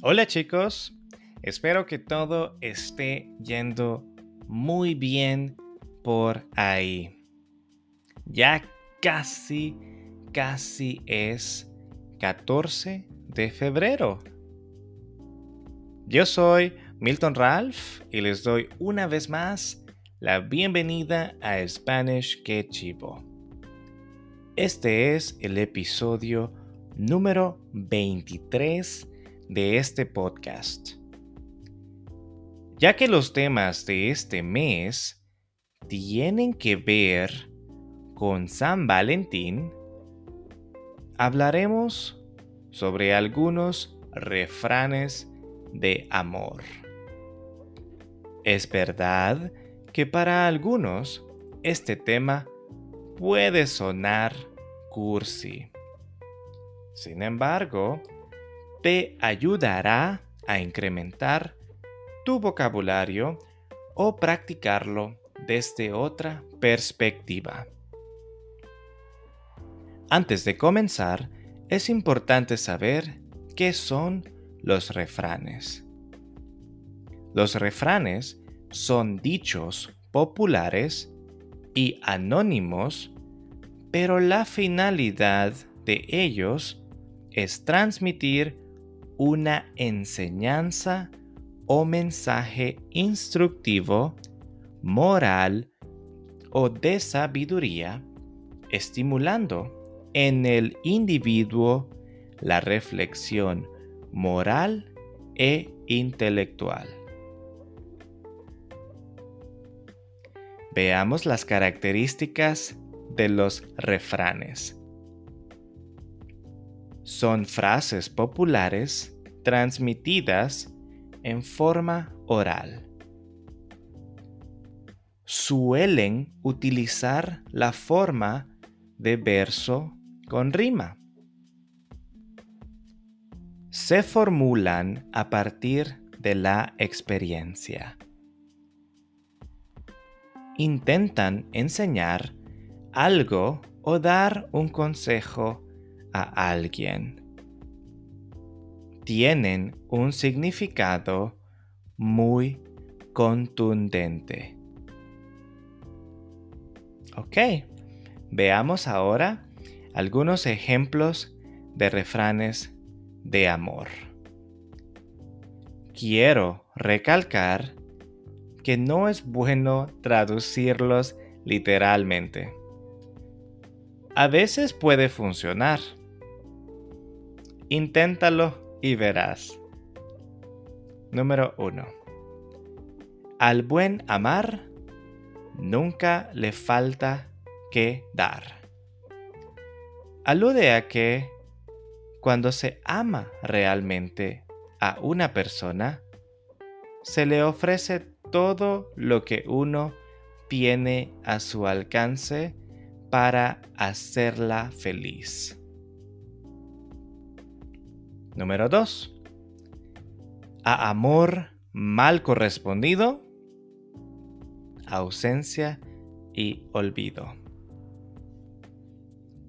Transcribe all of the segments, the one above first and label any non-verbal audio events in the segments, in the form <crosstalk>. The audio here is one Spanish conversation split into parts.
Hola chicos, espero que todo esté yendo muy bien por ahí. Ya casi, casi es 14 de febrero. Yo soy Milton Ralph y les doy una vez más la bienvenida a Spanish Que Chivo. Este es el episodio número 23 de este podcast. Ya que los temas de este mes tienen que ver con San Valentín, hablaremos sobre algunos refranes de amor. Es verdad que para algunos este tema puede sonar cursi. Sin embargo, te ayudará a incrementar tu vocabulario o practicarlo desde otra perspectiva. Antes de comenzar, es importante saber qué son los refranes. Los refranes son dichos populares y anónimos, pero la finalidad de ellos es transmitir una enseñanza o mensaje instructivo, moral o de sabiduría, estimulando en el individuo la reflexión moral e intelectual. Veamos las características de los refranes son frases populares transmitidas en forma oral. Suelen utilizar la forma de verso con rima. Se formulan a partir de la experiencia. Intentan enseñar algo o dar un consejo alguien. Tienen un significado muy contundente. Ok, veamos ahora algunos ejemplos de refranes de amor. Quiero recalcar que no es bueno traducirlos literalmente. A veces puede funcionar, Inténtalo y verás. Número 1. Al buen amar, nunca le falta que dar. Alude a que cuando se ama realmente a una persona, se le ofrece todo lo que uno tiene a su alcance para hacerla feliz. Número 2. A amor mal correspondido, ausencia y olvido.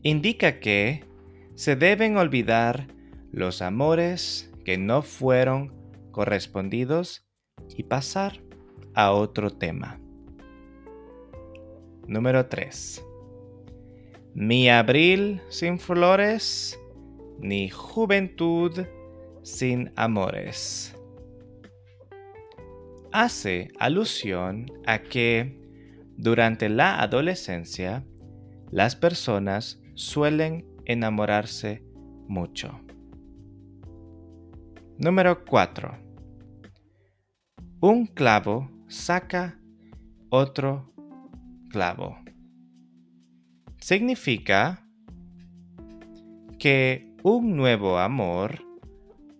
Indica que se deben olvidar los amores que no fueron correspondidos y pasar a otro tema. Número 3. Mi abril sin flores ni juventud sin amores. Hace alusión a que durante la adolescencia las personas suelen enamorarse mucho. Número 4. Un clavo saca otro clavo. Significa que un nuevo amor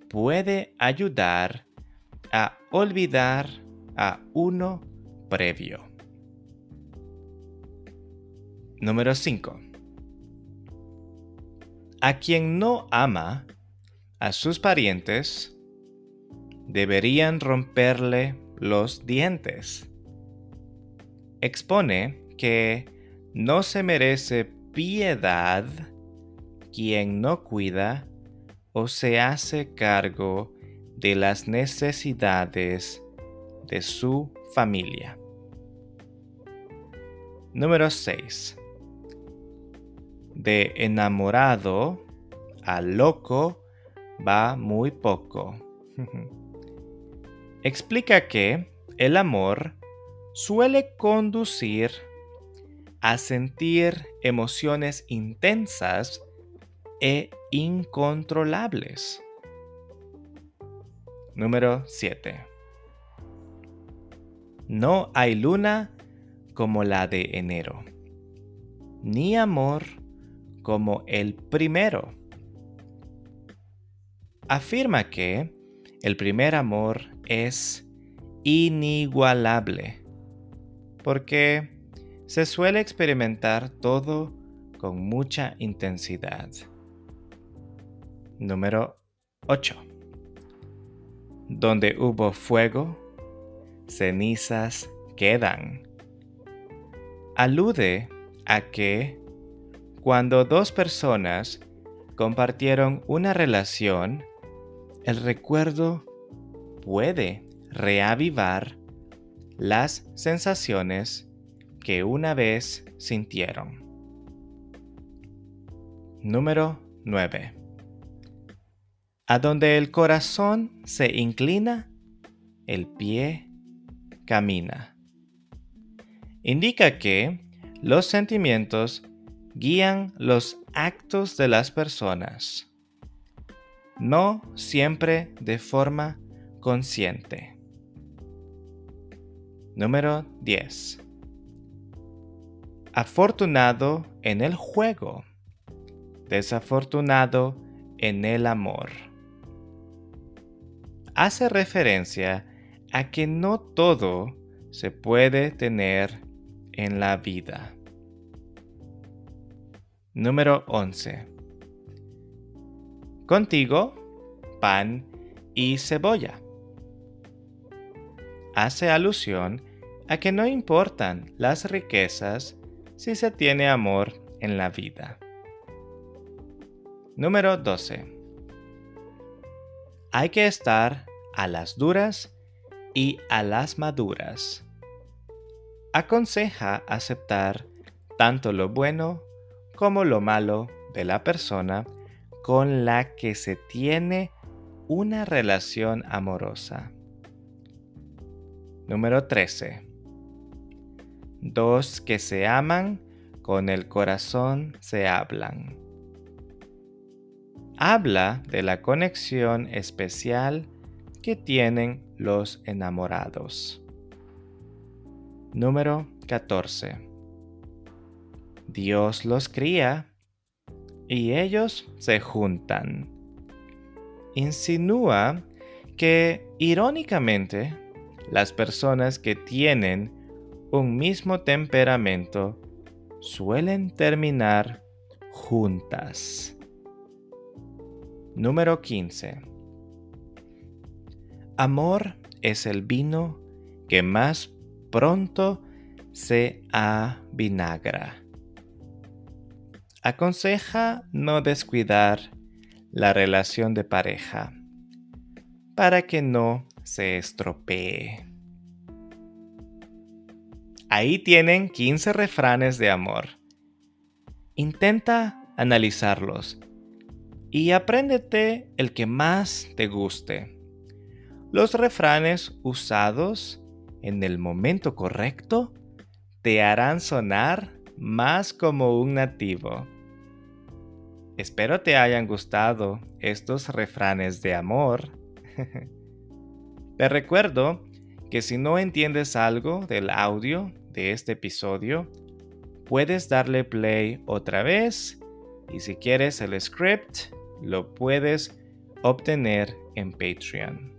puede ayudar a olvidar a uno previo. Número 5. A quien no ama a sus parientes, deberían romperle los dientes. Expone que no se merece piedad quien no cuida o se hace cargo de las necesidades de su familia. Número 6. De enamorado a loco va muy poco. <laughs> Explica que el amor suele conducir a sentir emociones intensas e incontrolables. Número 7. No hay luna como la de enero, ni amor como el primero. Afirma que el primer amor es inigualable, porque se suele experimentar todo con mucha intensidad. Número 8. Donde hubo fuego, cenizas quedan. Alude a que cuando dos personas compartieron una relación, el recuerdo puede reavivar las sensaciones que una vez sintieron. Número 9. A donde el corazón se inclina, el pie camina. Indica que los sentimientos guían los actos de las personas, no siempre de forma consciente. Número 10. Afortunado en el juego, desafortunado en el amor. Hace referencia a que no todo se puede tener en la vida. Número 11. Contigo, pan y cebolla. Hace alusión a que no importan las riquezas si se tiene amor en la vida. Número 12. Hay que estar a las duras y a las maduras. Aconseja aceptar tanto lo bueno como lo malo de la persona con la que se tiene una relación amorosa. Número 13. Dos que se aman con el corazón se hablan. Habla de la conexión especial que tienen los enamorados. Número 14. Dios los cría y ellos se juntan. Insinúa que, irónicamente, las personas que tienen un mismo temperamento suelen terminar juntas. Número 15. Amor es el vino que más pronto se avinagra aconseja no descuidar la relación de pareja para que no se estropee. Ahí tienen 15 refranes de amor. Intenta analizarlos y apréndete el que más te guste. Los refranes usados en el momento correcto te harán sonar más como un nativo. Espero te hayan gustado estos refranes de amor. <laughs> te recuerdo que si no entiendes algo del audio de este episodio, puedes darle play otra vez y si quieres el script, lo puedes obtener en Patreon.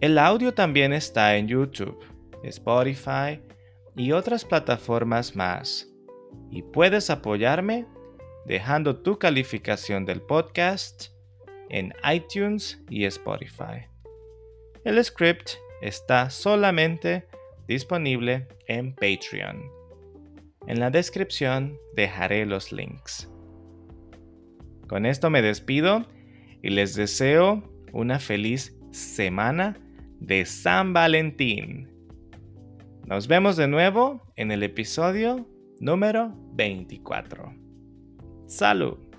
El audio también está en YouTube, Spotify y otras plataformas más. Y puedes apoyarme dejando tu calificación del podcast en iTunes y Spotify. El script está solamente disponible en Patreon. En la descripción dejaré los links. Con esto me despido y les deseo una feliz semana de San Valentín. Nos vemos de nuevo en el episodio número 24. Salud.